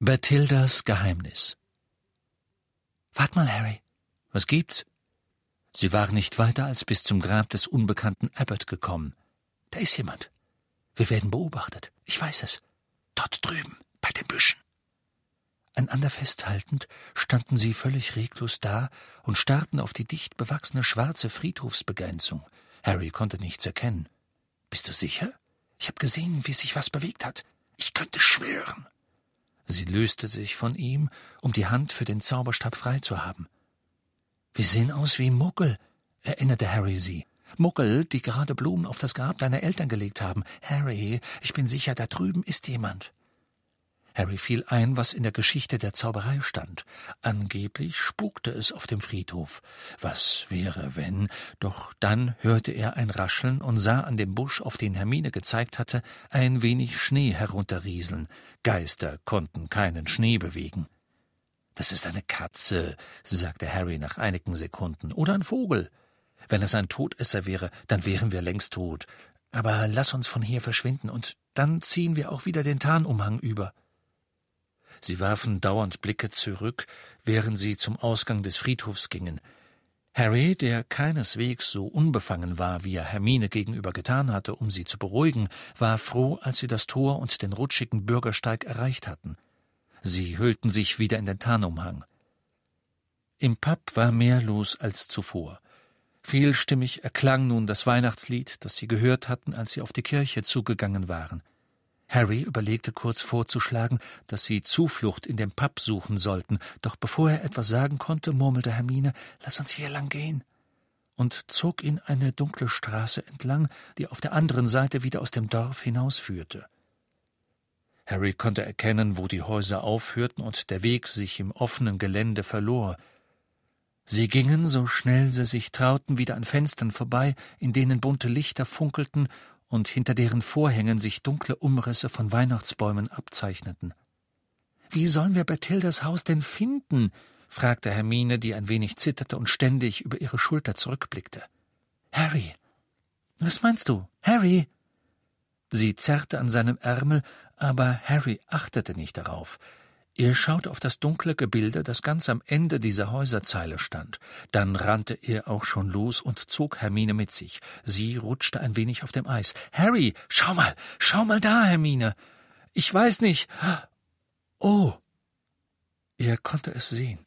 Bertildas Geheimnis Wart mal, Harry. Was gibt's? Sie waren nicht weiter als bis zum Grab des unbekannten Abbott gekommen. Da ist jemand. Wir werden beobachtet. Ich weiß es. Dort drüben, bei den Büschen. Einander festhaltend standen sie völlig reglos da und starrten auf die dicht bewachsene schwarze Friedhofsbegrenzung. Harry konnte nichts erkennen. Bist du sicher? Ich habe gesehen, wie sich was bewegt hat. Ich könnte schwören. Sie löste sich von ihm, um die Hand für den Zauberstab frei zu haben. Wir sehen aus wie Muggel, erinnerte Harry sie. Muggel, die gerade Blumen auf das Grab deiner Eltern gelegt haben. Harry, ich bin sicher, da drüben ist jemand. Harry fiel ein, was in der Geschichte der Zauberei stand. Angeblich spukte es auf dem Friedhof. Was wäre, wenn? Doch dann hörte er ein Rascheln und sah an dem Busch, auf den Hermine gezeigt hatte, ein wenig Schnee herunterrieseln. Geister konnten keinen Schnee bewegen. Das ist eine Katze, sagte Harry nach einigen Sekunden, oder ein Vogel. Wenn es ein Todesser wäre, dann wären wir längst tot. Aber lass uns von hier verschwinden, und dann ziehen wir auch wieder den Tarnumhang über. Sie warfen dauernd Blicke zurück, während sie zum Ausgang des Friedhofs gingen. Harry, der keineswegs so unbefangen war, wie er Hermine gegenüber getan hatte, um sie zu beruhigen, war froh, als sie das Tor und den rutschigen Bürgersteig erreicht hatten. Sie hüllten sich wieder in den Tarnumhang. Im Pub war mehr los als zuvor. Vielstimmig erklang nun das Weihnachtslied, das sie gehört hatten, als sie auf die Kirche zugegangen waren. Harry überlegte kurz vorzuschlagen, dass sie Zuflucht in dem Pub suchen sollten, doch bevor er etwas sagen konnte, murmelte Hermine Lass uns hier lang gehen und zog ihn eine dunkle Straße entlang, die auf der anderen Seite wieder aus dem Dorf hinausführte. Harry konnte erkennen, wo die Häuser aufhörten und der Weg sich im offenen Gelände verlor. Sie gingen, so schnell sie sich trauten, wieder an Fenstern vorbei, in denen bunte Lichter funkelten und hinter deren Vorhängen sich dunkle Umrisse von Weihnachtsbäumen abzeichneten. Wie sollen wir Berthildas Haus denn finden? fragte Hermine, die ein wenig zitterte und ständig über ihre Schulter zurückblickte. Harry. Was meinst du? Harry. Sie zerrte an seinem Ärmel, aber Harry achtete nicht darauf. Er schaute auf das dunkle Gebilde, das ganz am Ende dieser Häuserzeile stand. Dann rannte er auch schon los und zog Hermine mit sich. Sie rutschte ein wenig auf dem Eis. Harry, schau mal, schau mal da, Hermine. Ich weiß nicht. Oh. Er konnte es sehen.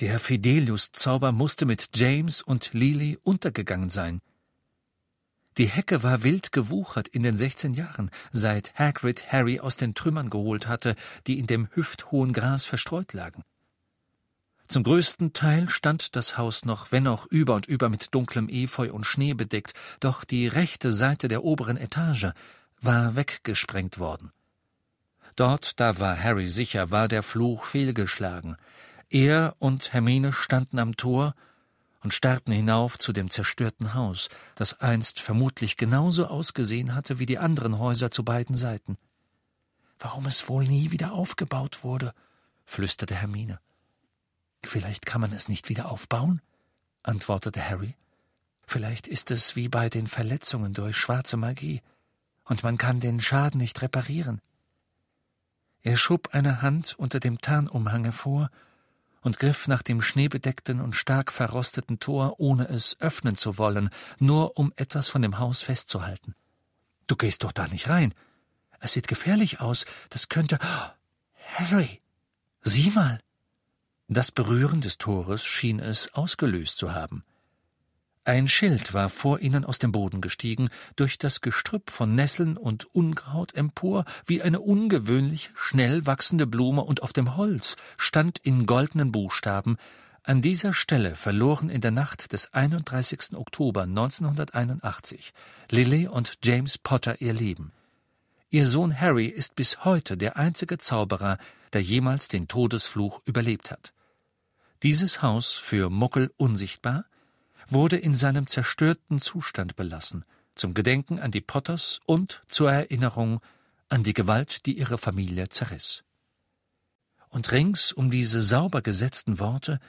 Der Fidelius-Zauber musste mit James und Lily untergegangen sein. Die Hecke war wild gewuchert in den sechzehn Jahren, seit Hagrid Harry aus den Trümmern geholt hatte, die in dem hüfthohen Gras verstreut lagen. Zum größten Teil stand das Haus noch, wenn auch über und über mit dunklem Efeu und Schnee bedeckt, doch die rechte Seite der oberen Etage war weggesprengt worden. Dort, da war Harry sicher, war der Fluch fehlgeschlagen. Er und Hermine standen am Tor und starrten hinauf zu dem zerstörten Haus, das einst vermutlich genauso ausgesehen hatte wie die anderen Häuser zu beiden Seiten. Warum es wohl nie wieder aufgebaut wurde, flüsterte Hermine. Vielleicht kann man es nicht wieder aufbauen, antwortete Harry. Vielleicht ist es wie bei den Verletzungen durch schwarze Magie, und man kann den Schaden nicht reparieren. Er schob eine Hand unter dem Tarnumhang hervor und griff nach dem schneebedeckten und stark verrosteten Tor, ohne es öffnen zu wollen, nur um etwas von dem Haus festzuhalten. Du gehst doch da nicht rein. Es sieht gefährlich aus. Das könnte. Harry! Sieh mal! Das Berühren des Tores schien es ausgelöst zu haben. Ein Schild war vor ihnen aus dem Boden gestiegen, durch das Gestrüpp von Nesseln und Unkraut empor, wie eine ungewöhnlich schnell wachsende Blume, und auf dem Holz stand in goldenen Buchstaben An dieser Stelle verloren in der Nacht des 31. Oktober 1981 Lily und James Potter ihr Leben. Ihr Sohn Harry ist bis heute der einzige Zauberer, der jemals den Todesfluch überlebt hat. Dieses Haus für Muckel unsichtbar, wurde in seinem zerstörten Zustand belassen, zum Gedenken an die Potters und zur Erinnerung an die Gewalt, die ihre Familie zerriss. Und rings um diese sauber gesetzten Worte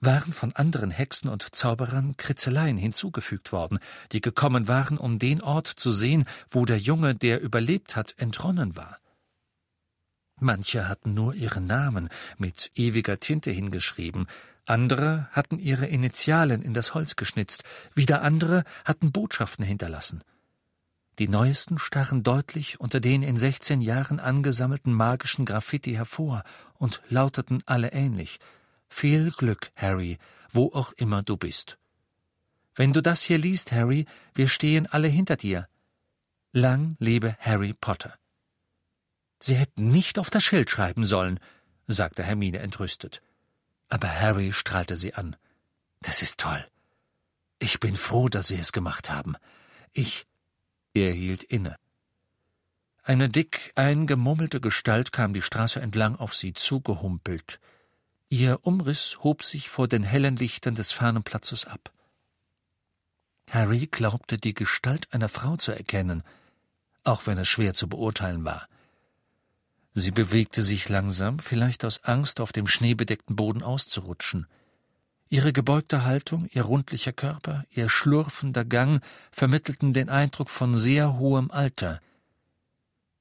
waren von anderen Hexen und Zauberern Kritzeleien hinzugefügt worden, die gekommen waren, um den Ort zu sehen, wo der Junge, der überlebt hat, entronnen war. Manche hatten nur ihre Namen mit ewiger Tinte hingeschrieben, andere hatten ihre Initialen in das Holz geschnitzt, wieder andere hatten Botschaften hinterlassen. Die neuesten stachen deutlich unter den in sechzehn Jahren angesammelten magischen Graffiti hervor und lauteten alle ähnlich. Viel Glück, Harry, wo auch immer du bist. Wenn du das hier liest, Harry, wir stehen alle hinter dir. Lang lebe Harry Potter. Sie hätten nicht auf das Schild schreiben sollen, sagte Hermine entrüstet. Aber Harry strahlte sie an. Das ist toll. Ich bin froh, dass Sie es gemacht haben. Ich er hielt inne. Eine dick eingemummelte Gestalt kam die Straße entlang auf sie zugehumpelt. Ihr Umriss hob sich vor den hellen Lichtern des fernen Platzes ab. Harry glaubte die Gestalt einer Frau zu erkennen, auch wenn es schwer zu beurteilen war. Sie bewegte sich langsam, vielleicht aus Angst, auf dem schneebedeckten Boden auszurutschen. Ihre gebeugte Haltung, ihr rundlicher Körper, ihr schlurfender Gang vermittelten den Eindruck von sehr hohem Alter.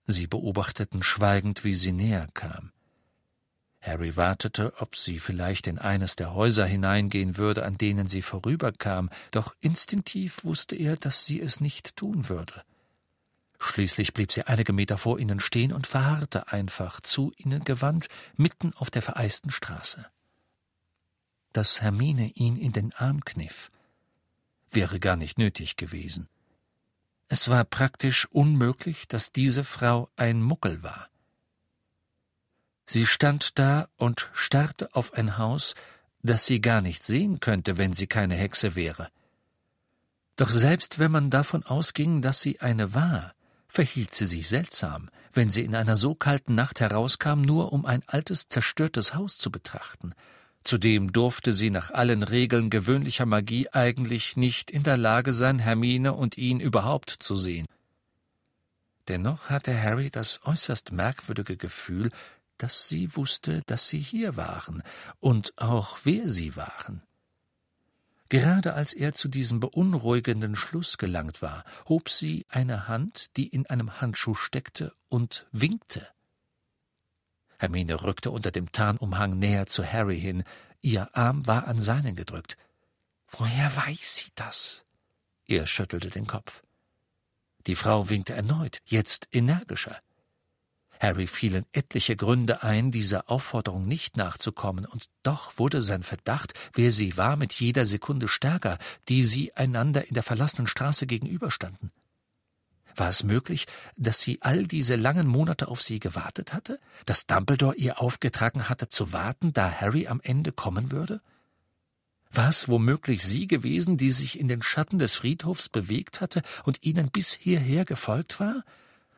Sie beobachteten schweigend, wie sie näher kam. Harry wartete, ob sie vielleicht in eines der Häuser hineingehen würde, an denen sie vorüberkam, doch instinktiv wusste er, dass sie es nicht tun würde. Schließlich blieb sie einige Meter vor ihnen stehen und verharrte einfach, zu ihnen gewandt, mitten auf der vereisten Straße dass Hermine ihn in den Arm kniff, wäre gar nicht nötig gewesen. Es war praktisch unmöglich, dass diese Frau ein Muckel war. Sie stand da und starrte auf ein Haus, das sie gar nicht sehen könnte, wenn sie keine Hexe wäre. Doch selbst wenn man davon ausging, dass sie eine war, verhielt sie sich seltsam, wenn sie in einer so kalten Nacht herauskam, nur um ein altes, zerstörtes Haus zu betrachten, Zudem durfte sie nach allen Regeln gewöhnlicher Magie eigentlich nicht in der Lage sein, Hermine und ihn überhaupt zu sehen. Dennoch hatte Harry das äußerst merkwürdige Gefühl, dass sie wusste, dass sie hier waren und auch wer sie waren. Gerade als er zu diesem beunruhigenden Schluss gelangt war, hob sie eine Hand, die in einem Handschuh steckte, und winkte. Hermine rückte unter dem Tarnumhang näher zu Harry hin. Ihr Arm war an seinen gedrückt. Woher weiß sie das? Er schüttelte den Kopf. Die Frau winkte erneut, jetzt energischer. Harry fielen etliche Gründe ein, dieser Aufforderung nicht nachzukommen, und doch wurde sein Verdacht, wer sie war, mit jeder Sekunde stärker, die sie einander in der verlassenen Straße gegenüberstanden. War es möglich, dass sie all diese langen Monate auf sie gewartet hatte? Dass Dumbledore ihr aufgetragen hatte zu warten, da Harry am Ende kommen würde? War es womöglich sie gewesen, die sich in den Schatten des Friedhofs bewegt hatte und ihnen bis hierher gefolgt war?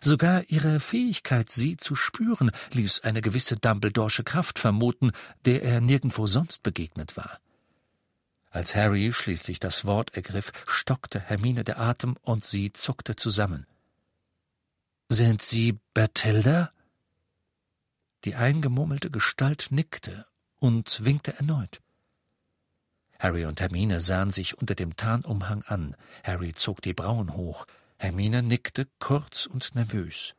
Sogar ihre Fähigkeit, sie zu spüren, ließ eine gewisse Dumbledoresche Kraft vermuten, der er nirgendwo sonst begegnet war. Als Harry schließlich das Wort ergriff, stockte Hermine der Atem und sie zuckte zusammen. Sind Sie Bertilda? Die eingemurmelte Gestalt nickte und winkte erneut. Harry und Hermine sahen sich unter dem Tarnumhang an. Harry zog die Brauen hoch. Hermine nickte kurz und nervös.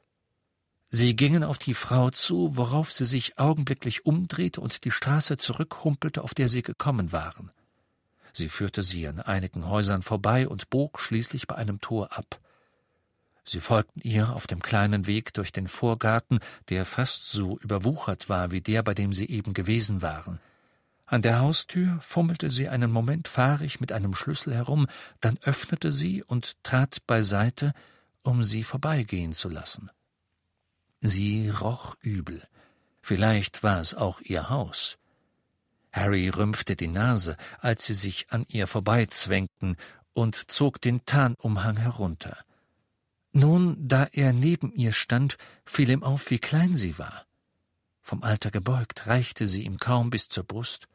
Sie gingen auf die Frau zu, worauf sie sich augenblicklich umdrehte und die Straße zurückhumpelte, auf der sie gekommen waren. Sie führte sie an einigen Häusern vorbei und bog schließlich bei einem Tor ab. Sie folgten ihr auf dem kleinen Weg durch den Vorgarten, der fast so überwuchert war wie der, bei dem sie eben gewesen waren. An der Haustür fummelte sie einen Moment fahrig mit einem Schlüssel herum, dann öffnete sie und trat beiseite, um sie vorbeigehen zu lassen. Sie roch übel. Vielleicht war es auch ihr Haus. Harry rümpfte die Nase, als sie sich an ihr vorbeizwängten, und zog den Tarnumhang herunter. Nun, da er neben ihr stand, fiel ihm auf, wie klein sie war. Vom Alter gebeugt, reichte sie ihm kaum bis zur Brust.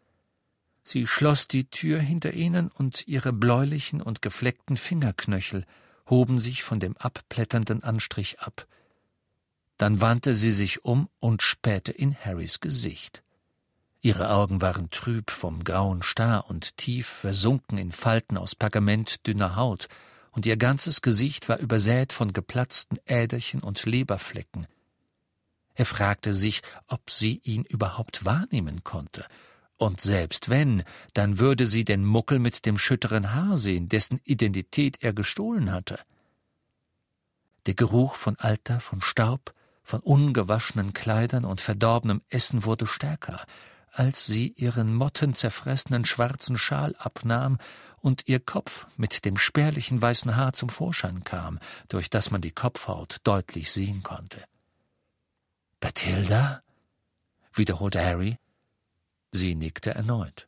Sie schloss die Tür hinter ihnen, und ihre bläulichen und gefleckten Fingerknöchel hoben sich von dem abplätternden Anstrich ab. Dann wandte sie sich um und spähte in Harrys Gesicht. Ihre Augen waren trüb vom grauen Star und tief versunken in Falten aus pergamentdünner Haut, und ihr ganzes Gesicht war übersät von geplatzten Äderchen und Leberflecken. Er fragte sich, ob sie ihn überhaupt wahrnehmen konnte. Und selbst wenn, dann würde sie den Muckel mit dem schütteren Haar sehen, dessen Identität er gestohlen hatte. Der Geruch von Alter, von Staub, von ungewaschenen Kleidern und verdorbenem Essen wurde stärker, als sie ihren mottenzerfressenen schwarzen Schal abnahm und ihr Kopf mit dem spärlichen weißen Haar zum Vorschein kam, durch das man die Kopfhaut deutlich sehen konnte. Bathilda? wiederholte Harry. Sie nickte erneut.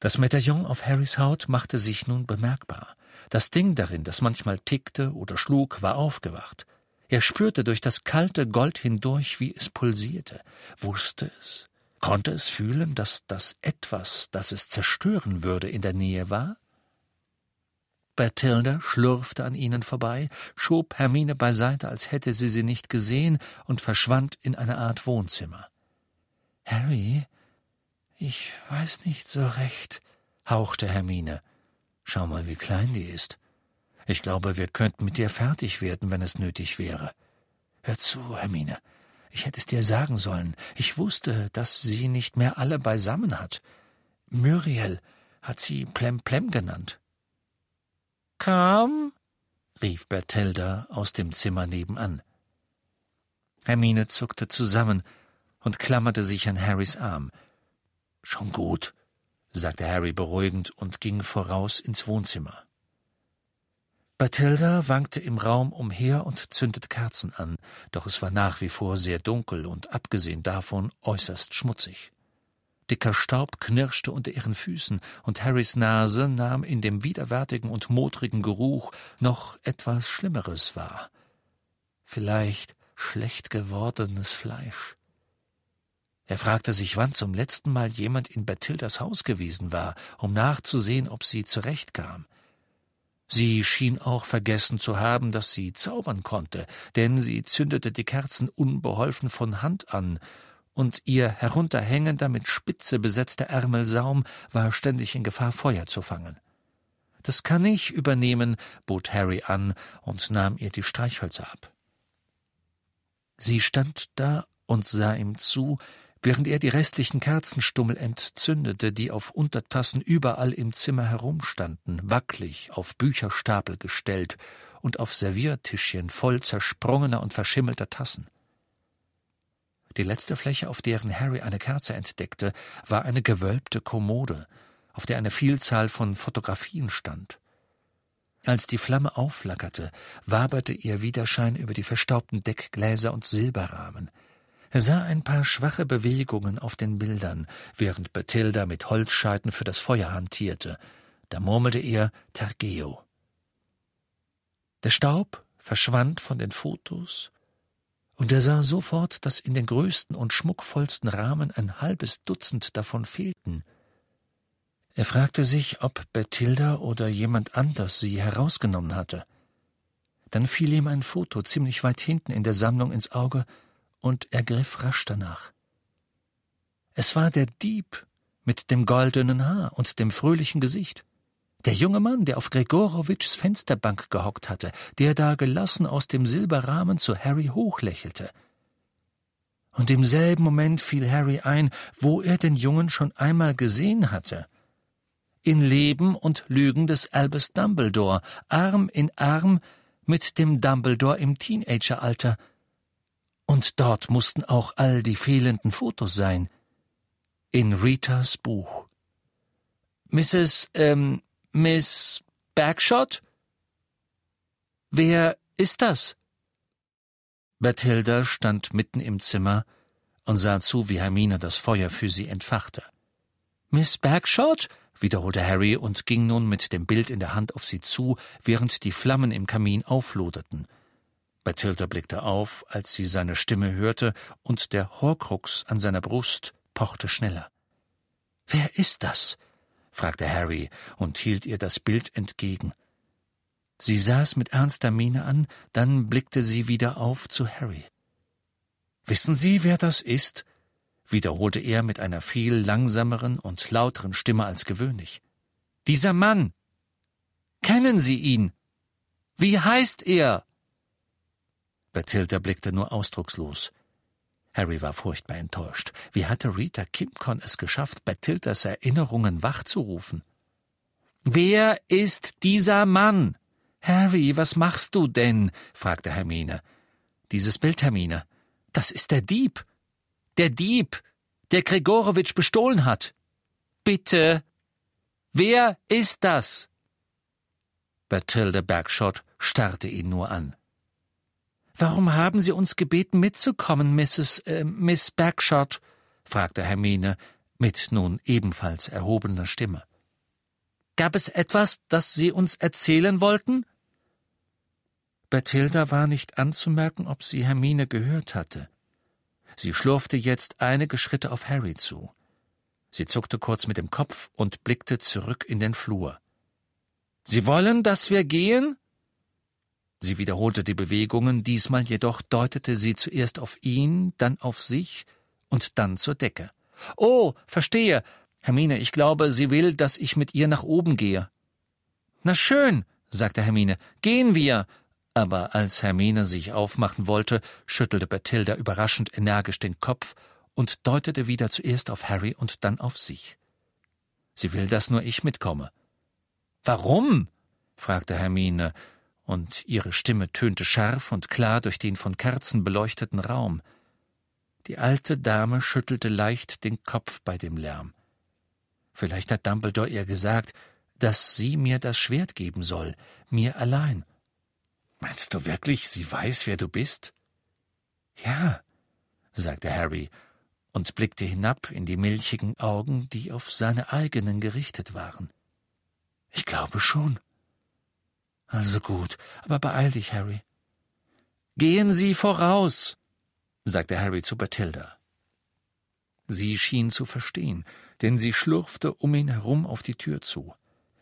Das Medaillon auf Harrys Haut machte sich nun bemerkbar. Das Ding darin, das manchmal tickte oder schlug, war aufgewacht. Er spürte durch das kalte Gold hindurch, wie es pulsierte, wusste es, konnte es fühlen, dass das etwas, das es zerstören würde, in der Nähe war? Bathilda schlurfte an ihnen vorbei, schob Hermine beiseite, als hätte sie sie nicht gesehen, und verschwand in eine Art Wohnzimmer. Harry, ich weiß nicht so recht, hauchte Hermine. Schau mal, wie klein die ist. Ich glaube, wir könnten mit dir fertig werden, wenn es nötig wäre. Hör zu, Hermine. Ich hätte es dir sagen sollen. Ich wusste, dass sie nicht mehr alle beisammen hat. Muriel hat sie Plemplem genannt. Komm, rief Berthilda aus dem Zimmer nebenan. Hermine zuckte zusammen und klammerte sich an Harrys Arm. Schon gut, sagte Harry beruhigend und ging voraus ins Wohnzimmer. Bathilda wankte im Raum umher und zündete Kerzen an, doch es war nach wie vor sehr dunkel und abgesehen davon äußerst schmutzig. Dicker Staub knirschte unter ihren Füßen, und Harrys Nase nahm in dem widerwärtigen und modrigen Geruch noch etwas Schlimmeres wahr. Vielleicht schlecht gewordenes Fleisch. Er fragte sich, wann zum letzten Mal jemand in Bathildas Haus gewesen war, um nachzusehen, ob sie zurechtkam. Sie schien auch vergessen zu haben, dass sie zaubern konnte, denn sie zündete die Kerzen unbeholfen von Hand an, und ihr herunterhängender, mit Spitze besetzter Ärmelsaum war ständig in Gefahr, Feuer zu fangen. Das kann ich übernehmen, bot Harry an und nahm ihr die Streichhölzer ab. Sie stand da und sah ihm zu, während er die restlichen Kerzenstummel entzündete, die auf Untertassen überall im Zimmer herumstanden, wacklig auf Bücherstapel gestellt und auf Serviertischchen voll zersprungener und verschimmelter Tassen. Die letzte Fläche, auf deren Harry eine Kerze entdeckte, war eine gewölbte Kommode, auf der eine Vielzahl von Fotografien stand. Als die Flamme aufflackerte, waberte ihr Widerschein über die verstaubten Deckgläser und Silberrahmen. Er sah ein paar schwache Bewegungen auf den Bildern, während Bathilda mit Holzscheiten für das Feuer hantierte. Da murmelte er Tergeo. Der Staub verschwand von den Fotos, und er sah sofort, dass in den größten und schmuckvollsten Rahmen ein halbes Dutzend davon fehlten. Er fragte sich, ob Bathilda oder jemand anders sie herausgenommen hatte. Dann fiel ihm ein Foto ziemlich weit hinten in der Sammlung ins Auge, und er griff rasch danach. Es war der Dieb mit dem goldenen Haar und dem fröhlichen Gesicht. Der junge Mann, der auf Gregorowitschs Fensterbank gehockt hatte, der da gelassen aus dem Silberrahmen zu Harry hochlächelte. Und im selben Moment fiel Harry ein, wo er den Jungen schon einmal gesehen hatte. In Leben und Lügen des Albus Dumbledore, Arm in Arm mit dem Dumbledore im Teenageralter. Und dort mussten auch all die fehlenden Fotos sein. In Ritas Buch. Mrs. ähm, Miss Bagshot? Wer ist das? Bathilda stand mitten im Zimmer und sah zu, wie Hermine das Feuer für sie entfachte. Miss Bagshot? wiederholte Harry und ging nun mit dem Bild in der Hand auf sie zu, während die Flammen im Kamin aufloderten. Bathilda blickte auf, als sie seine Stimme hörte, und der Horcrux an seiner Brust pochte schneller. Wer ist das? fragte Harry und hielt ihr das Bild entgegen. Sie sah es mit ernster Miene an, dann blickte sie wieder auf zu Harry. Wissen Sie, wer das ist? wiederholte er mit einer viel langsameren und lauteren Stimme als gewöhnlich. Dieser Mann. Kennen Sie ihn? Wie heißt er? Bathilda blickte nur ausdruckslos. Harry war furchtbar enttäuscht. Wie hatte Rita Kimcon es geschafft, Bathildas Erinnerungen wachzurufen? Wer ist dieser Mann? Harry, was machst du denn? fragte Hermine. Dieses Bild, Hermine. Das ist der Dieb. Der Dieb, der Gregorowitsch bestohlen hat. Bitte. Wer ist das? Bathilda Bagshot starrte ihn nur an. Warum haben Sie uns gebeten, mitzukommen, Mrs. Äh, Miss Bagshot? fragte Hermine mit nun ebenfalls erhobener Stimme. Gab es etwas, das Sie uns erzählen wollten? Bathilda war nicht anzumerken, ob sie Hermine gehört hatte. Sie schlurfte jetzt einige Schritte auf Harry zu. Sie zuckte kurz mit dem Kopf und blickte zurück in den Flur. Sie wollen, dass wir gehen? Sie wiederholte die Bewegungen, diesmal jedoch deutete sie zuerst auf ihn, dann auf sich und dann zur Decke. Oh, verstehe. Hermine, ich glaube, sie will, dass ich mit ihr nach oben gehe. Na schön, sagte Hermine, gehen wir. Aber als Hermine sich aufmachen wollte, schüttelte Bathilda überraschend energisch den Kopf und deutete wieder zuerst auf Harry und dann auf sich. Sie will, dass nur ich mitkomme. Warum? fragte Hermine, und ihre Stimme tönte scharf und klar durch den von Kerzen beleuchteten Raum. Die alte Dame schüttelte leicht den Kopf bei dem Lärm. Vielleicht hat Dumbledore ihr gesagt, dass sie mir das Schwert geben soll, mir allein. Meinst du wirklich, sie weiß, wer du bist? Ja, sagte Harry und blickte hinab in die milchigen Augen, die auf seine eigenen gerichtet waren. Ich glaube schon. Also gut, aber beeil dich, Harry. Gehen Sie voraus, sagte Harry zu Bathilda. Sie schien zu verstehen, denn sie schlurfte um ihn herum auf die Tür zu.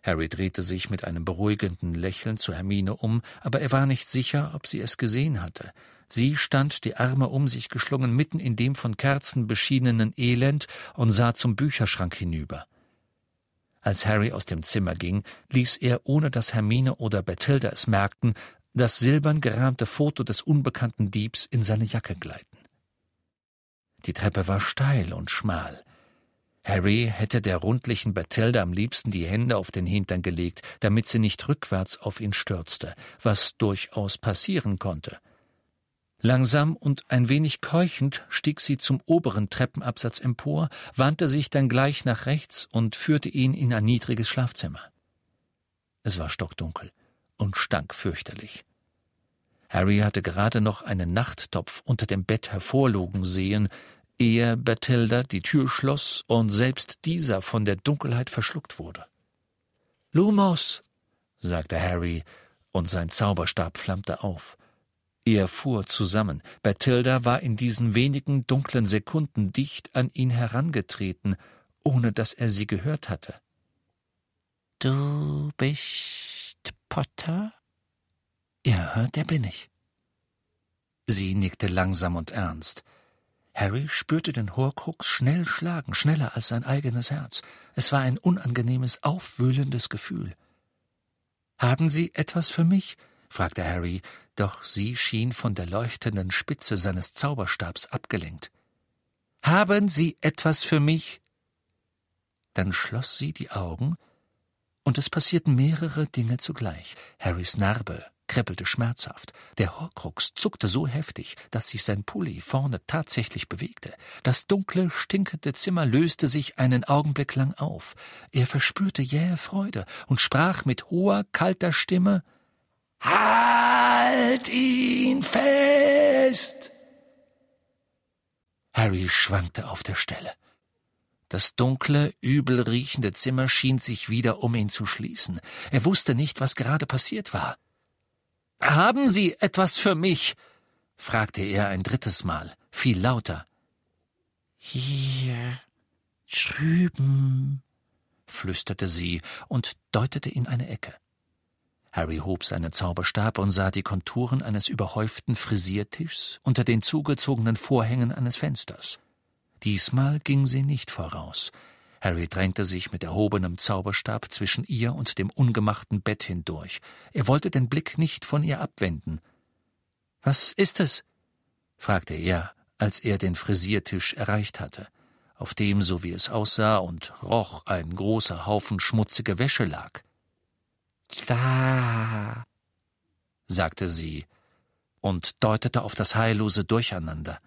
Harry drehte sich mit einem beruhigenden Lächeln zu Hermine um, aber er war nicht sicher, ob sie es gesehen hatte. Sie stand, die Arme um sich geschlungen, mitten in dem von Kerzen beschienenen Elend und sah zum Bücherschrank hinüber. Als Harry aus dem Zimmer ging, ließ er, ohne dass Hermine oder Bathilda es merkten, das silbern gerahmte Foto des unbekannten Diebs in seine Jacke gleiten. Die Treppe war steil und schmal. Harry hätte der rundlichen Bathilda am liebsten die Hände auf den Hintern gelegt, damit sie nicht rückwärts auf ihn stürzte, was durchaus passieren konnte. Langsam und ein wenig keuchend stieg sie zum oberen Treppenabsatz empor, wandte sich dann gleich nach rechts und führte ihn in ein niedriges Schlafzimmer. Es war stockdunkel und stank fürchterlich. Harry hatte gerade noch einen Nachttopf unter dem Bett hervorlugen sehen, ehe Bathilda die Tür schloss und selbst dieser von der Dunkelheit verschluckt wurde. Lumos, sagte Harry, und sein Zauberstab flammte auf. Er fuhr zusammen. Bathilda war in diesen wenigen dunklen Sekunden dicht an ihn herangetreten, ohne dass er sie gehört hatte. Du bist Potter? Ja, der bin ich. Sie nickte langsam und ernst. Harry spürte den Horcrux schnell schlagen, schneller als sein eigenes Herz. Es war ein unangenehmes, aufwühlendes Gefühl. Haben Sie etwas für mich? fragte Harry, doch sie schien von der leuchtenden Spitze seines Zauberstabs abgelenkt. Haben Sie etwas für mich? Dann schloss sie die Augen, und es passierten mehrere Dinge zugleich. Harrys Narbe, kribbelte schmerzhaft. Der Horcrux zuckte so heftig, dass sich sein Pulli vorne tatsächlich bewegte. Das dunkle, stinkende Zimmer löste sich einen Augenblick lang auf. Er verspürte jähe Freude und sprach mit hoher, kalter Stimme Halt ihn fest! Harry schwankte auf der Stelle. Das dunkle, übel riechende Zimmer schien sich wieder um ihn zu schließen. Er wusste nicht, was gerade passiert war. Haben Sie etwas für mich? fragte er ein drittes Mal, viel lauter. Hier drüben, flüsterte sie und deutete in eine Ecke. Harry hob seinen Zauberstab und sah die Konturen eines überhäuften Frisiertischs unter den zugezogenen Vorhängen eines Fensters. Diesmal ging sie nicht voraus. Harry drängte sich mit erhobenem Zauberstab zwischen ihr und dem ungemachten Bett hindurch. Er wollte den Blick nicht von ihr abwenden. Was ist es? fragte er, als er den Frisiertisch erreicht hatte, auf dem, so wie es aussah und roch, ein großer Haufen schmutzige Wäsche lag. Da, sagte sie und deutete auf das heillose Durcheinander.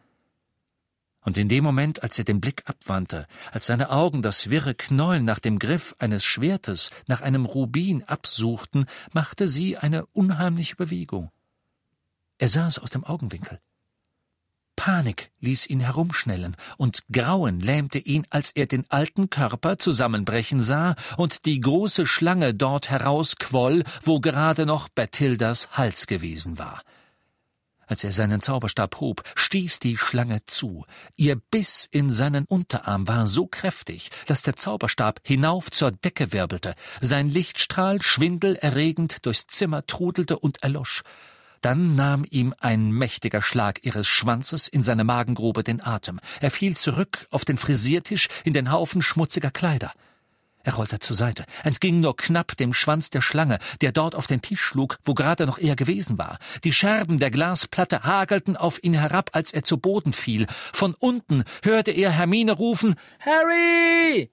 Und in dem Moment, als er den Blick abwandte, als seine Augen das wirre Knäuel nach dem Griff eines Schwertes, nach einem Rubin absuchten, machte sie eine unheimliche Bewegung. Er sah es aus dem Augenwinkel. Panik ließ ihn herumschnellen, und Grauen lähmte ihn, als er den alten Körper zusammenbrechen sah und die große Schlange dort herausquoll, wo gerade noch Bathildas Hals gewesen war. Als er seinen Zauberstab hob, stieß die Schlange zu. Ihr Biss in seinen Unterarm war so kräftig, dass der Zauberstab hinauf zur Decke wirbelte, sein Lichtstrahl schwindelerregend durchs Zimmer trudelte und erlosch. Dann nahm ihm ein mächtiger Schlag ihres Schwanzes in seine Magengrube den Atem. Er fiel zurück auf den Frisiertisch in den Haufen schmutziger Kleider. Er rollte zur Seite, entging nur knapp dem Schwanz der Schlange, der dort auf den Tisch schlug, wo gerade noch er gewesen war. Die Scherben der Glasplatte hagelten auf ihn herab, als er zu Boden fiel. Von unten hörte er Hermine rufen Harry.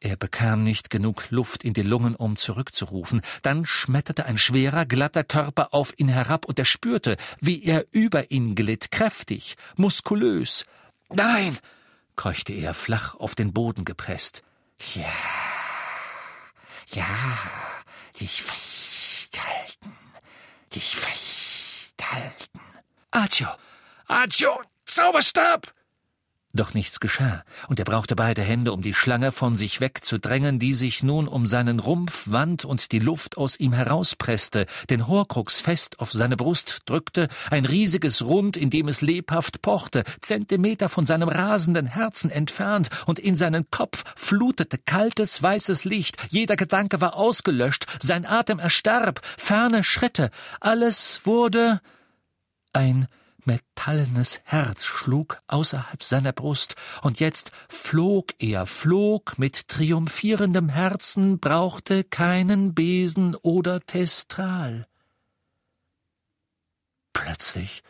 Er bekam nicht genug Luft in die Lungen, um zurückzurufen. Dann schmetterte ein schwerer, glatter Körper auf ihn herab, und er spürte, wie er über ihn glitt, kräftig, muskulös. Nein! keuchte er, flach auf den Boden gepresst. Ja, ja, dich festhalten, dich festhalten. Accio, Accio, Zauberstab! Doch nichts geschah, und er brauchte beide Hände, um die Schlange von sich wegzudrängen, die sich nun um seinen Rumpf wand und die Luft aus ihm herauspresste, den Horcrux fest auf seine Brust drückte, ein riesiges Rund, in dem es lebhaft pochte, Zentimeter von seinem rasenden Herzen entfernt, und in seinen Kopf flutete kaltes, weißes Licht, jeder Gedanke war ausgelöscht, sein Atem erstarb, ferne Schritte, alles wurde ein metallenes Herz schlug außerhalb seiner Brust, und jetzt flog er, flog mit triumphierendem Herzen, brauchte keinen Besen oder Testral. Plötzlich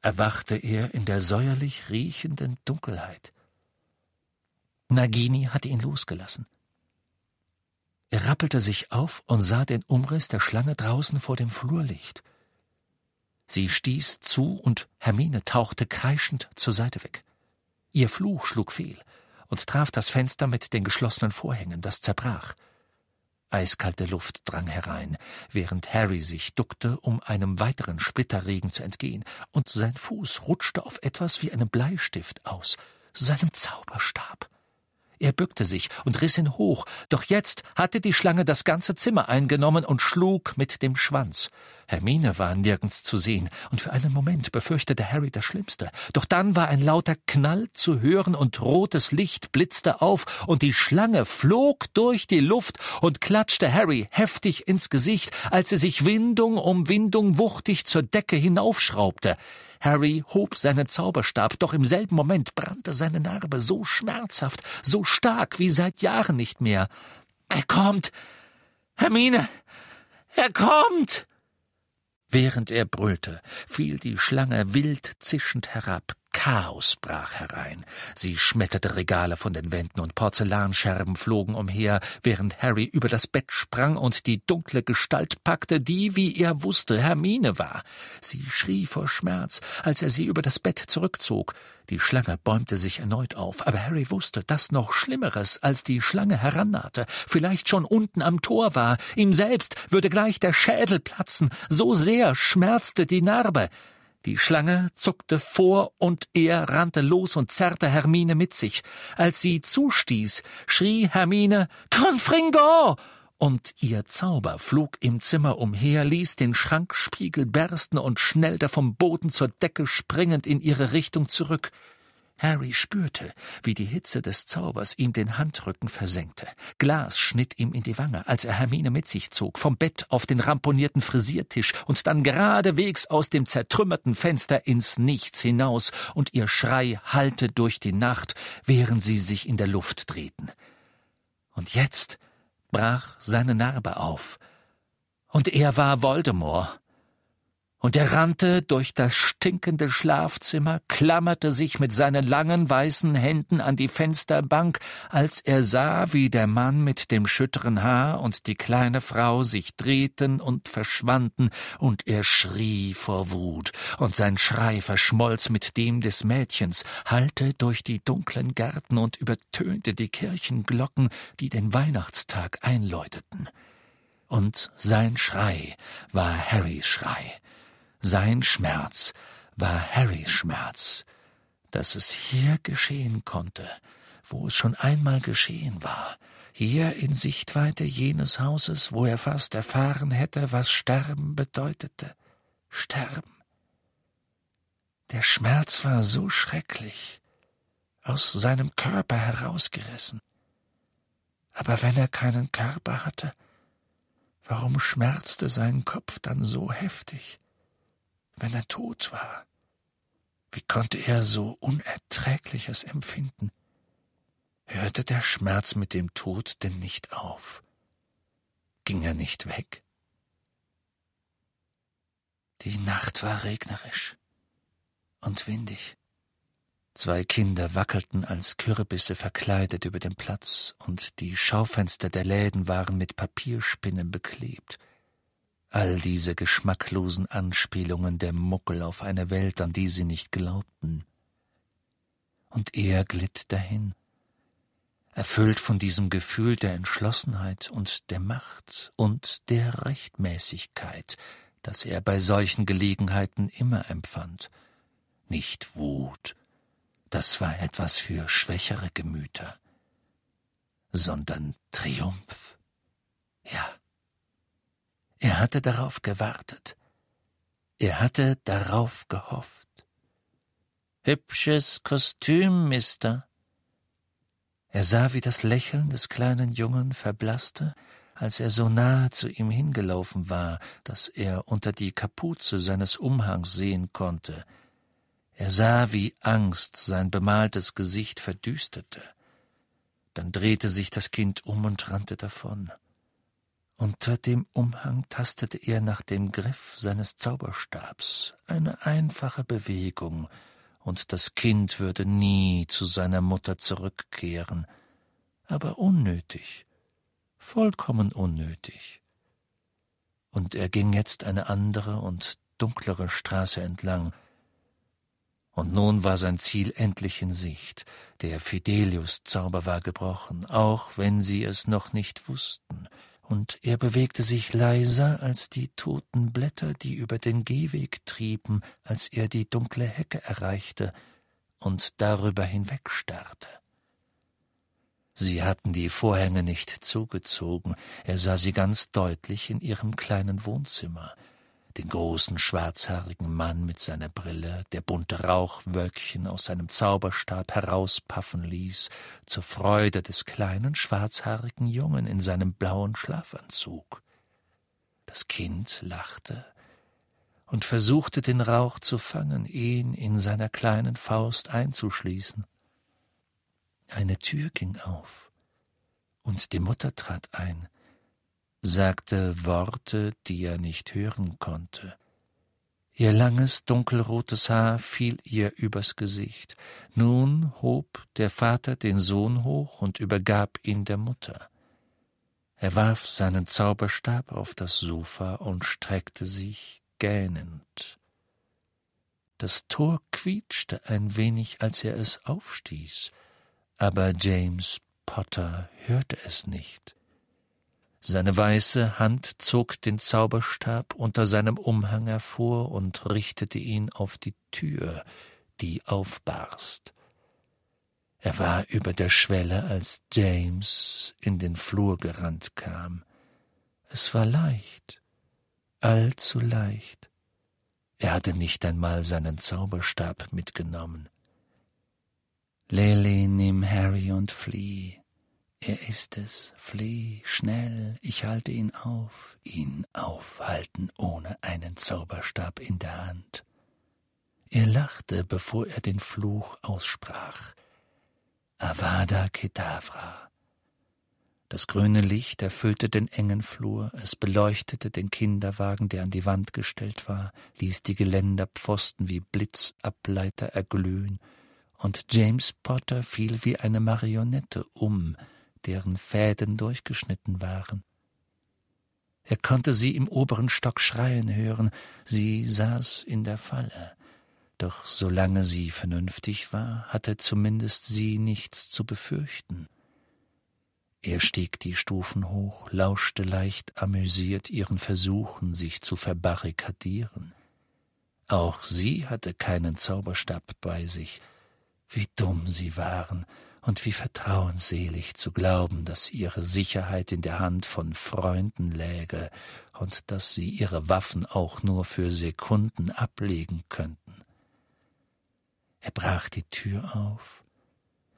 erwachte er in der säuerlich riechenden Dunkelheit. Nagini hatte ihn losgelassen. Er rappelte sich auf und sah den Umriss der Schlange draußen vor dem Flurlicht. Sie stieß zu und Hermine tauchte kreischend zur Seite weg. Ihr Fluch schlug fehl und traf das Fenster mit den geschlossenen Vorhängen, das zerbrach. Eiskalte Luft drang herein, während Harry sich duckte, um einem weiteren Splitterregen zu entgehen, und sein Fuß rutschte auf etwas wie einem Bleistift aus, seinem Zauberstab. Er bückte sich und riss ihn hoch, doch jetzt hatte die Schlange das ganze Zimmer eingenommen und schlug mit dem Schwanz. Hermine war nirgends zu sehen, und für einen Moment befürchtete Harry das Schlimmste. Doch dann war ein lauter Knall zu hören und rotes Licht blitzte auf, und die Schlange flog durch die Luft und klatschte Harry heftig ins Gesicht, als sie sich Windung um Windung wuchtig zur Decke hinaufschraubte. Harry hob seinen Zauberstab, doch im selben Moment brannte seine Narbe so schmerzhaft, so stark wie seit Jahren nicht mehr. Er kommt. Hermine. Er kommt. Während er brüllte, fiel die Schlange wild zischend herab, Chaos brach herein. Sie schmetterte Regale von den Wänden und Porzellanscherben flogen umher, während Harry über das Bett sprang und die dunkle Gestalt packte, die, wie er wusste, Hermine war. Sie schrie vor Schmerz, als er sie über das Bett zurückzog. Die Schlange bäumte sich erneut auf, aber Harry wusste, dass noch Schlimmeres als die Schlange herannahte, vielleicht schon unten am Tor war, ihm selbst würde gleich der Schädel platzen, so sehr schmerzte die Narbe. Die Schlange zuckte vor und er rannte los und zerrte Hermine mit sich. Als sie zustieß, schrie Hermine Confringo! Und ihr Zauber flog im Zimmer umher, ließ den Schrankspiegel bersten und schnellte vom Boden zur Decke springend in ihre Richtung zurück. Harry spürte, wie die Hitze des Zaubers ihm den Handrücken versenkte. Glas schnitt ihm in die Wange, als er Hermine mit sich zog, vom Bett auf den ramponierten Frisiertisch und dann geradewegs aus dem zertrümmerten Fenster ins Nichts hinaus, und ihr Schrei hallte durch die Nacht, während sie sich in der Luft drehten. Und jetzt brach seine Narbe auf, und er war Voldemort und er rannte durch das stinkende Schlafzimmer, klammerte sich mit seinen langen weißen Händen an die Fensterbank, als er sah, wie der Mann mit dem schütteren Haar und die kleine Frau sich drehten und verschwanden, und er schrie vor Wut, und sein Schrei verschmolz mit dem des Mädchens, hallte durch die dunklen Gärten und übertönte die Kirchenglocken, die den Weihnachtstag einläuteten. Und sein Schrei war Harrys Schrei, sein Schmerz war Harrys Schmerz, dass es hier geschehen konnte, wo es schon einmal geschehen war, hier in Sichtweite jenes Hauses, wo er fast erfahren hätte, was Sterben bedeutete. Sterben. Der Schmerz war so schrecklich, aus seinem Körper herausgerissen. Aber wenn er keinen Körper hatte, warum schmerzte sein Kopf dann so heftig? Wenn er tot war? Wie konnte er so Unerträgliches empfinden? Hörte der Schmerz mit dem Tod denn nicht auf? Ging er nicht weg? Die Nacht war regnerisch und windig. Zwei Kinder wackelten als Kürbisse verkleidet über dem Platz, und die Schaufenster der Läden waren mit Papierspinnen beklebt all diese geschmacklosen Anspielungen der Muckel auf eine Welt, an die sie nicht glaubten. Und er glitt dahin, erfüllt von diesem Gefühl der Entschlossenheit und der Macht und der Rechtmäßigkeit, das er bei solchen Gelegenheiten immer empfand. Nicht Wut, das war etwas für schwächere Gemüter, sondern Triumph. Ja, er hatte darauf gewartet. Er hatte darauf gehofft. Hübsches Kostüm, Mister. Er sah, wie das Lächeln des kleinen Jungen verblasste, als er so nahe zu ihm hingelaufen war, dass er unter die Kapuze seines Umhangs sehen konnte. Er sah, wie Angst sein bemaltes Gesicht verdüsterte. Dann drehte sich das Kind um und rannte davon. Unter dem Umhang tastete er nach dem Griff seines Zauberstabs, eine einfache Bewegung, und das Kind würde nie zu seiner Mutter zurückkehren, aber unnötig, vollkommen unnötig. Und er ging jetzt eine andere und dunklere Straße entlang, und nun war sein Ziel endlich in Sicht. Der Fidelius-Zauber war gebrochen, auch wenn sie es noch nicht wussten und er bewegte sich leiser als die toten Blätter, die über den Gehweg trieben, als er die dunkle Hecke erreichte und darüber hinwegstarrte. Sie hatten die Vorhänge nicht zugezogen, er sah sie ganz deutlich in ihrem kleinen Wohnzimmer den großen schwarzhaarigen Mann mit seiner Brille, der bunte Rauchwölkchen aus seinem Zauberstab herauspaffen ließ, zur Freude des kleinen schwarzhaarigen Jungen in seinem blauen Schlafanzug. Das Kind lachte und versuchte den Rauch zu fangen, ihn in seiner kleinen Faust einzuschließen. Eine Tür ging auf, und die Mutter trat ein, sagte Worte, die er nicht hören konnte. Ihr langes, dunkelrotes Haar fiel ihr übers Gesicht. Nun hob der Vater den Sohn hoch und übergab ihn der Mutter. Er warf seinen Zauberstab auf das Sofa und streckte sich gähnend. Das Tor quietschte ein wenig, als er es aufstieß, aber James Potter hörte es nicht. Seine weiße Hand zog den Zauberstab unter seinem Umhang hervor und richtete ihn auf die Tür, die aufbarst. Er war über der Schwelle, als James in den Flur gerannt kam. Es war leicht, allzu leicht. Er hatte nicht einmal seinen Zauberstab mitgenommen. Lily, nimm Harry und flieh. Er ist es. Flieh, schnell, ich halte ihn auf. Ihn aufhalten ohne einen Zauberstab in der Hand. Er lachte, bevor er den Fluch aussprach. Avada Kedavra. Das grüne Licht erfüllte den engen Flur, es beleuchtete den Kinderwagen, der an die Wand gestellt war, ließ die Geländerpfosten wie Blitzableiter erglühen, und James Potter fiel wie eine Marionette um, deren Fäden durchgeschnitten waren. Er konnte sie im oberen Stock schreien hören, sie saß in der Falle. Doch solange sie vernünftig war, hatte zumindest sie nichts zu befürchten. Er stieg die Stufen hoch, lauschte leicht amüsiert ihren Versuchen, sich zu verbarrikadieren. Auch sie hatte keinen Zauberstab bei sich. Wie dumm sie waren und wie vertrauensselig zu glauben, dass ihre Sicherheit in der Hand von Freunden läge und dass sie ihre Waffen auch nur für Sekunden ablegen könnten. Er brach die Tür auf,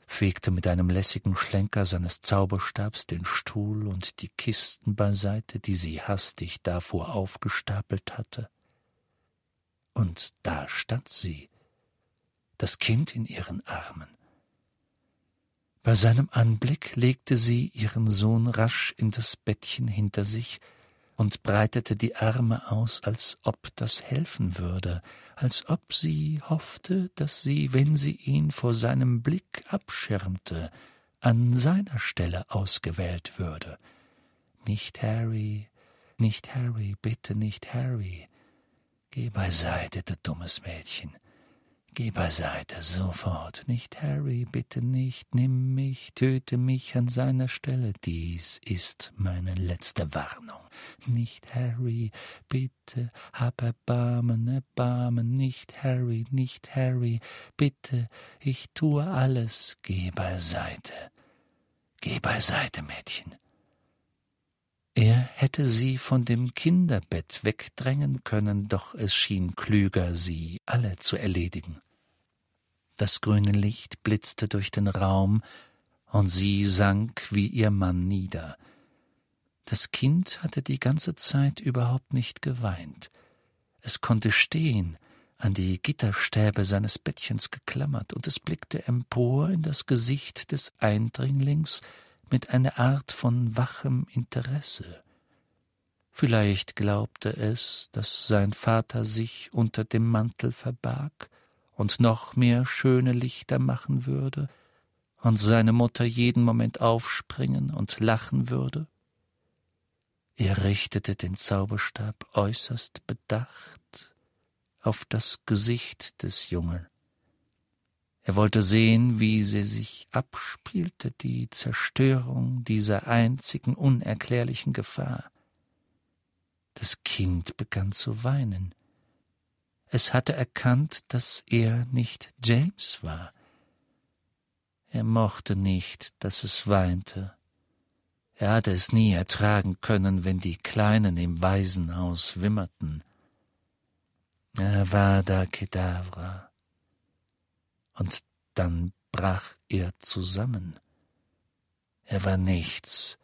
fegte mit einem lässigen Schlenker seines Zauberstabs den Stuhl und die Kisten beiseite, die sie hastig davor aufgestapelt hatte. Und da stand sie, das Kind in ihren Armen. Bei seinem Anblick legte sie ihren Sohn rasch in das Bettchen hinter sich und breitete die Arme aus, als ob das helfen würde, als ob sie hoffte, dass sie, wenn sie ihn vor seinem Blick abschirmte, an seiner Stelle ausgewählt würde. Nicht Harry, nicht Harry, bitte nicht Harry. Geh beiseite, du dummes Mädchen. Geh beiseite, sofort. Nicht Harry, bitte nicht. Nimm mich, töte mich an seiner Stelle. Dies ist meine letzte Warnung. Nicht Harry, bitte, hab Erbarmen, Erbarmen. Nicht Harry, nicht Harry, bitte, ich tue alles. Geh beiseite. Geh beiseite, Mädchen. Er hätte sie von dem Kinderbett wegdrängen können, doch es schien klüger, sie alle zu erledigen. Das grüne Licht blitzte durch den Raum, und sie sank wie ihr Mann nieder. Das Kind hatte die ganze Zeit überhaupt nicht geweint. Es konnte stehen, an die Gitterstäbe seines Bettchens geklammert, und es blickte empor in das Gesicht des Eindringlings mit einer Art von wachem Interesse. Vielleicht glaubte es, dass sein Vater sich unter dem Mantel verbarg, und noch mehr schöne Lichter machen würde und seine Mutter jeden Moment aufspringen und lachen würde? Er richtete den Zauberstab äußerst bedacht auf das Gesicht des Jungen. Er wollte sehen, wie sie sich abspielte, die Zerstörung dieser einzigen unerklärlichen Gefahr. Das Kind begann zu weinen. Es hatte erkannt, dass er nicht James war. Er mochte nicht, dass es weinte. Er hatte es nie ertragen können, wenn die Kleinen im Waisenhaus wimmerten. Er war da Kedavra. Und dann brach er zusammen. Er war nichts,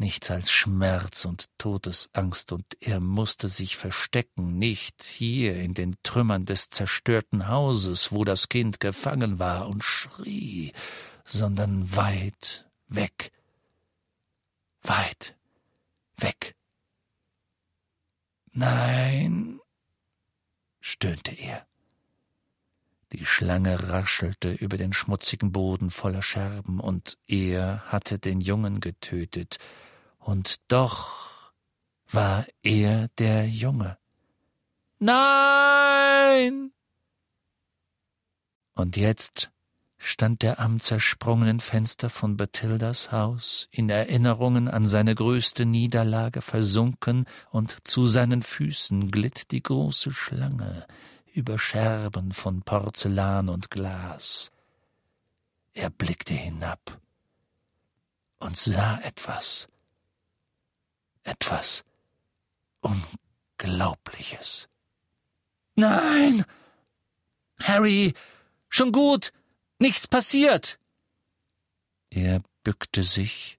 nichts als Schmerz und Todesangst, und er musste sich verstecken, nicht hier in den Trümmern des zerstörten Hauses, wo das Kind gefangen war und schrie, sondern weit weg, weit weg. Nein, stöhnte er. Die Schlange raschelte über den schmutzigen Boden voller Scherben, und er hatte den Jungen getötet, und doch war er der Junge. Nein! Und jetzt stand er am zersprungenen Fenster von Bathildas Haus, in Erinnerungen an seine größte Niederlage versunken, und zu seinen Füßen glitt die große Schlange über Scherben von Porzellan und Glas. Er blickte hinab und sah etwas, etwas Unglaubliches. Nein! Harry, schon gut, nichts passiert. Er bückte sich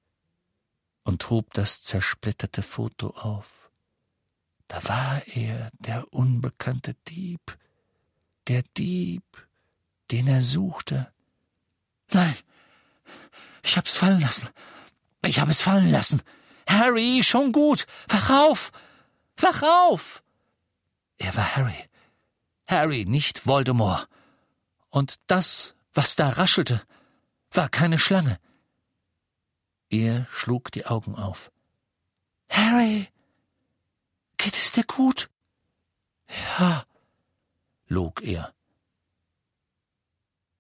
und hob das zersplitterte Foto auf. Da war er, der unbekannte Dieb, der Dieb, den er suchte. Nein, ich hab's fallen lassen. Ich habe es fallen lassen. Harry, schon gut. Wach auf. Wach auf. Er war Harry. Harry, nicht Voldemort. Und das, was da raschelte, war keine Schlange. Er schlug die Augen auf. Harry, geht es dir gut? Ja, log er.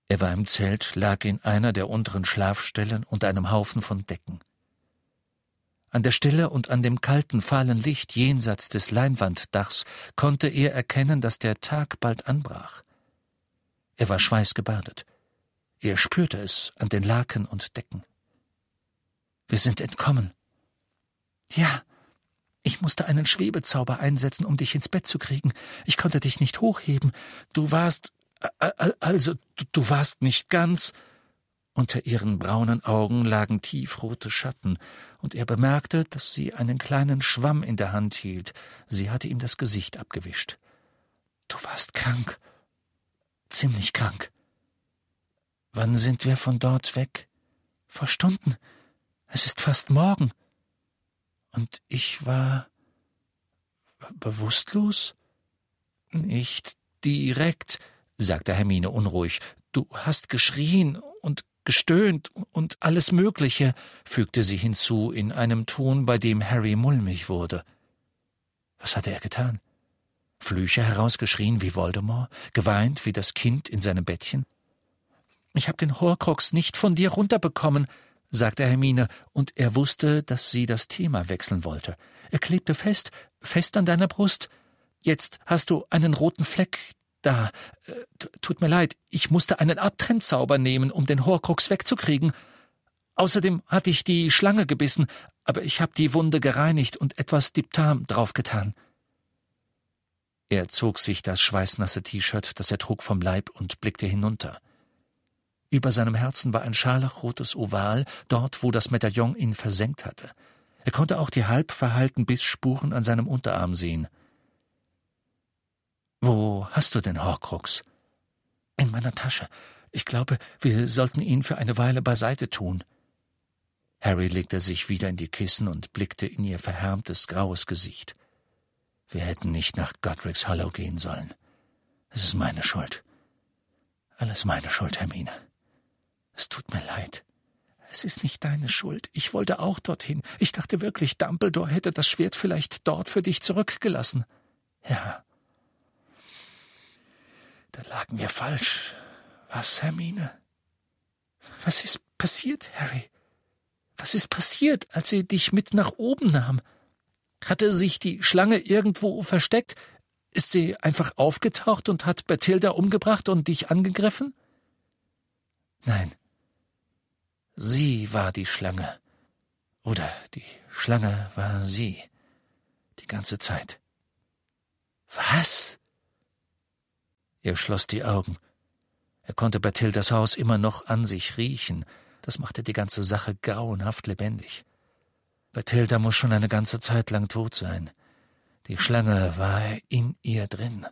Er war im Zelt, lag in einer der unteren Schlafstellen unter einem Haufen von Decken. An der Stille und an dem kalten, fahlen Licht jenseits des Leinwanddachs konnte er erkennen, dass der Tag bald anbrach. Er war schweißgebadet. Er spürte es an den Laken und Decken. Wir sind entkommen. Ja, ich musste einen Schwebezauber einsetzen, um dich ins Bett zu kriegen. Ich konnte dich nicht hochheben. Du warst. Also, du warst nicht ganz. Unter ihren braunen Augen lagen tiefrote Schatten, und er bemerkte, dass sie einen kleinen Schwamm in der Hand hielt. Sie hatte ihm das Gesicht abgewischt. Du warst krank. Ziemlich krank. Wann sind wir von dort weg? Vor Stunden. Es ist fast morgen. Und ich war bewusstlos? Nicht direkt, sagte Hermine unruhig. Du hast geschrien und gestöhnt und alles Mögliche, fügte sie hinzu in einem Ton, bei dem Harry mulmig wurde. Was hatte er getan? Flüche herausgeschrien wie Voldemort, geweint wie das Kind in seinem Bettchen? Ich hab den Horcrux nicht von dir runterbekommen, sagte Hermine, und er wusste, dass sie das Thema wechseln wollte. Er klebte fest, fest an deiner Brust. Jetzt hast du einen roten Fleck da. Äh, tut mir leid, ich musste einen Abtrennzauber nehmen, um den Horcrux wegzukriegen. Außerdem hatte ich die Schlange gebissen, aber ich habe die Wunde gereinigt und etwas Diptam draufgetan. Er zog sich das schweißnasse T-Shirt, das er trug, vom Leib und blickte hinunter. Über seinem Herzen war ein scharlachrotes Oval, dort, wo das Medaillon ihn versenkt hatte. Er konnte auch die halb verheilten Bissspuren an seinem Unterarm sehen. Wo hast du den Horcrux? In meiner Tasche. Ich glaube, wir sollten ihn für eine Weile beiseite tun. Harry legte sich wieder in die Kissen und blickte in ihr verhärmtes, graues Gesicht. Wir hätten nicht nach Godric's Hollow gehen sollen. Es ist meine Schuld. Alles meine Schuld, Hermine. Es tut mir leid. Es ist nicht deine Schuld. Ich wollte auch dorthin. Ich dachte wirklich, Dumbledore hätte das Schwert vielleicht dort für dich zurückgelassen. Ja. Da lagen wir falsch. Was, Hermine? Was ist passiert, Harry? Was ist passiert, als sie dich mit nach oben nahm? Hatte sich die Schlange irgendwo versteckt? Ist sie einfach aufgetaucht und hat Bathilda umgebracht und dich angegriffen? Nein, Sie war die Schlange. Oder die Schlange war sie. Die ganze Zeit. Was? Er schloss die Augen. Er konnte Bathildas Haus immer noch an sich riechen. Das machte die ganze Sache grauenhaft lebendig. Bathilda muss schon eine ganze Zeit lang tot sein. Die Schlange war in ihr drin.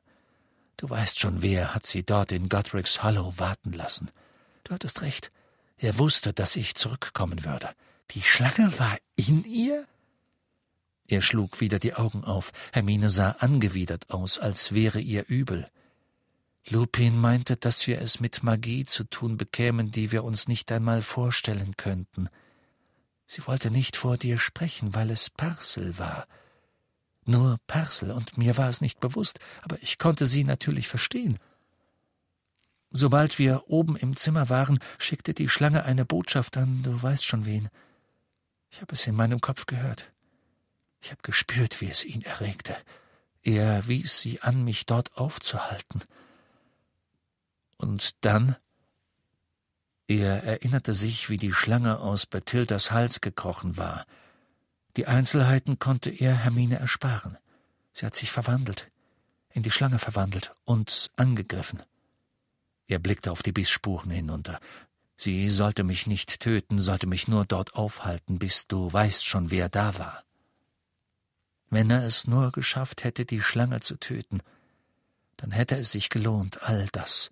Du weißt schon, wer hat sie dort in Godric's Hollow warten lassen. Du hattest recht. Er wusste, dass ich zurückkommen würde. Die Schlange war in ihr? Er schlug wieder die Augen auf. Hermine sah angewidert aus, als wäre ihr übel. Lupin meinte, dass wir es mit Magie zu tun bekämen, die wir uns nicht einmal vorstellen könnten. Sie wollte nicht vor dir sprechen, weil es Parsel war. Nur Parsel, und mir war es nicht bewusst, aber ich konnte sie natürlich verstehen. Sobald wir oben im Zimmer waren, schickte die Schlange eine Botschaft an, du weißt schon wen. Ich habe es in meinem Kopf gehört. Ich habe gespürt, wie es ihn erregte. Er wies sie an, mich dort aufzuhalten. Und dann er erinnerte sich, wie die Schlange aus Bathildas Hals gekrochen war. Die Einzelheiten konnte er Hermine ersparen. Sie hat sich verwandelt, in die Schlange verwandelt und angegriffen. Er blickte auf die Bissspuren hinunter. Sie sollte mich nicht töten, sollte mich nur dort aufhalten, bis du weißt schon, wer da war. Wenn er es nur geschafft hätte, die Schlange zu töten, dann hätte es sich gelohnt, all das.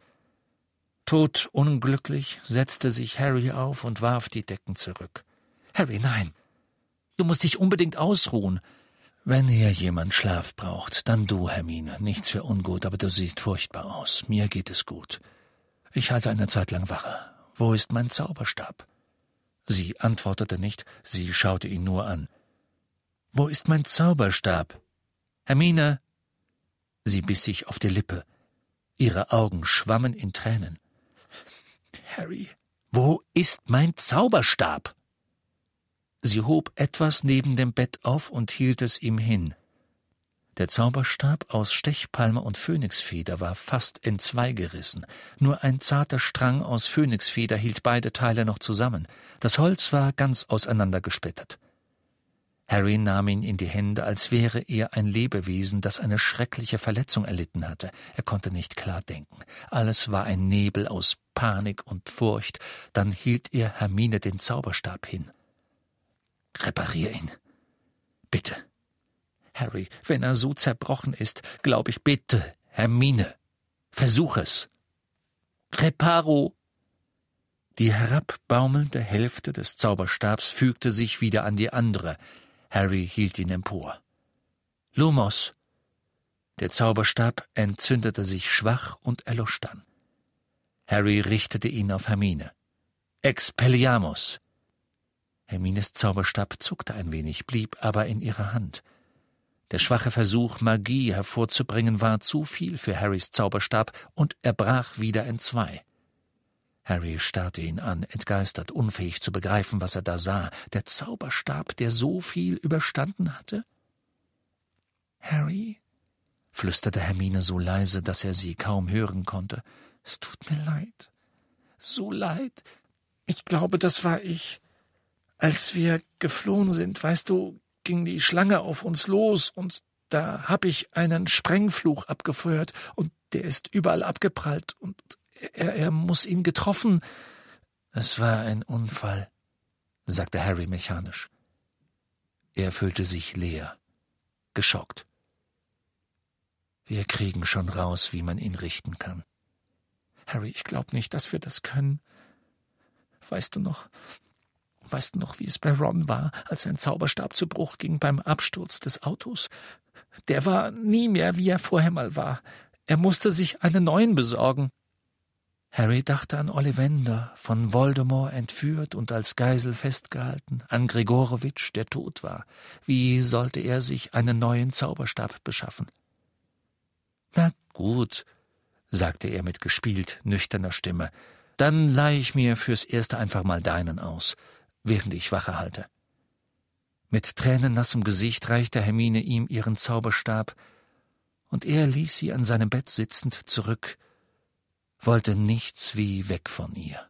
Todunglücklich setzte sich Harry auf und warf die Decken zurück. Harry, nein. Du musst dich unbedingt ausruhen. Wenn hier jemand Schlaf braucht, dann du, Hermine. Nichts für ungut, aber du siehst furchtbar aus. Mir geht es gut. Ich halte eine Zeit lang Wache. Wo ist mein Zauberstab? Sie antwortete nicht, sie schaute ihn nur an. Wo ist mein Zauberstab? Hermine! Sie biss sich auf die Lippe. Ihre Augen schwammen in Tränen. Harry, wo ist mein Zauberstab? Sie hob etwas neben dem Bett auf und hielt es ihm hin. Der Zauberstab aus Stechpalme und Phönixfeder war fast entzweigerissen. Nur ein zarter Strang aus Phönixfeder hielt beide Teile noch zusammen. Das Holz war ganz auseinandergesplittert. Harry nahm ihn in die Hände, als wäre er ein Lebewesen, das eine schreckliche Verletzung erlitten hatte. Er konnte nicht klar denken. Alles war ein Nebel aus Panik und Furcht. Dann hielt er Hermine den Zauberstab hin. Reparier ihn. Bitte. Harry, wenn er so zerbrochen ist, glaub ich, bitte, Hermine. Versuch es. Reparo. Die herabbaumelnde Hälfte des Zauberstabs fügte sich wieder an die andere. Harry hielt ihn empor. Lumos! Der Zauberstab entzündete sich schwach und erlosch dann. Harry richtete ihn auf Hermine. Expelliarmus! Hermines Zauberstab zuckte ein wenig, blieb aber in ihrer Hand. Der schwache Versuch, Magie hervorzubringen, war zu viel für Harrys Zauberstab, und er brach wieder entzwei. Harry starrte ihn an, entgeistert, unfähig zu begreifen, was er da sah. Der Zauberstab, der so viel überstanden hatte? Harry? flüsterte Hermine so leise, dass er sie kaum hören konnte. Es tut mir leid. So leid. Ich glaube, das war ich. Als wir geflohen sind, weißt du, ging die Schlange auf uns los und da hab ich einen Sprengfluch abgefeuert und der ist überall abgeprallt und er, er muss ihn getroffen. Es war ein Unfall, sagte Harry mechanisch. Er fühlte sich leer, geschockt. Wir kriegen schon raus, wie man ihn richten kann. Harry, ich glaub nicht, dass wir das können. Weißt du noch, weißt du noch, wie es bei Ron war, als sein Zauberstab zu Bruch ging beim Absturz des Autos? Der war nie mehr, wie er vorher mal war. Er musste sich einen neuen besorgen. Harry dachte an Ollivander, von Voldemort entführt und als Geisel festgehalten, an Gregorowitsch, der tot war. Wie sollte er sich einen neuen Zauberstab beschaffen? Na gut, sagte er mit gespielt nüchterner Stimme, dann leih ich mir fürs Erste einfach mal deinen aus, während ich Wache halte. Mit tränennassem Gesicht reichte Hermine ihm ihren Zauberstab, und er ließ sie an seinem Bett sitzend zurück, wollte nichts wie weg von ihr.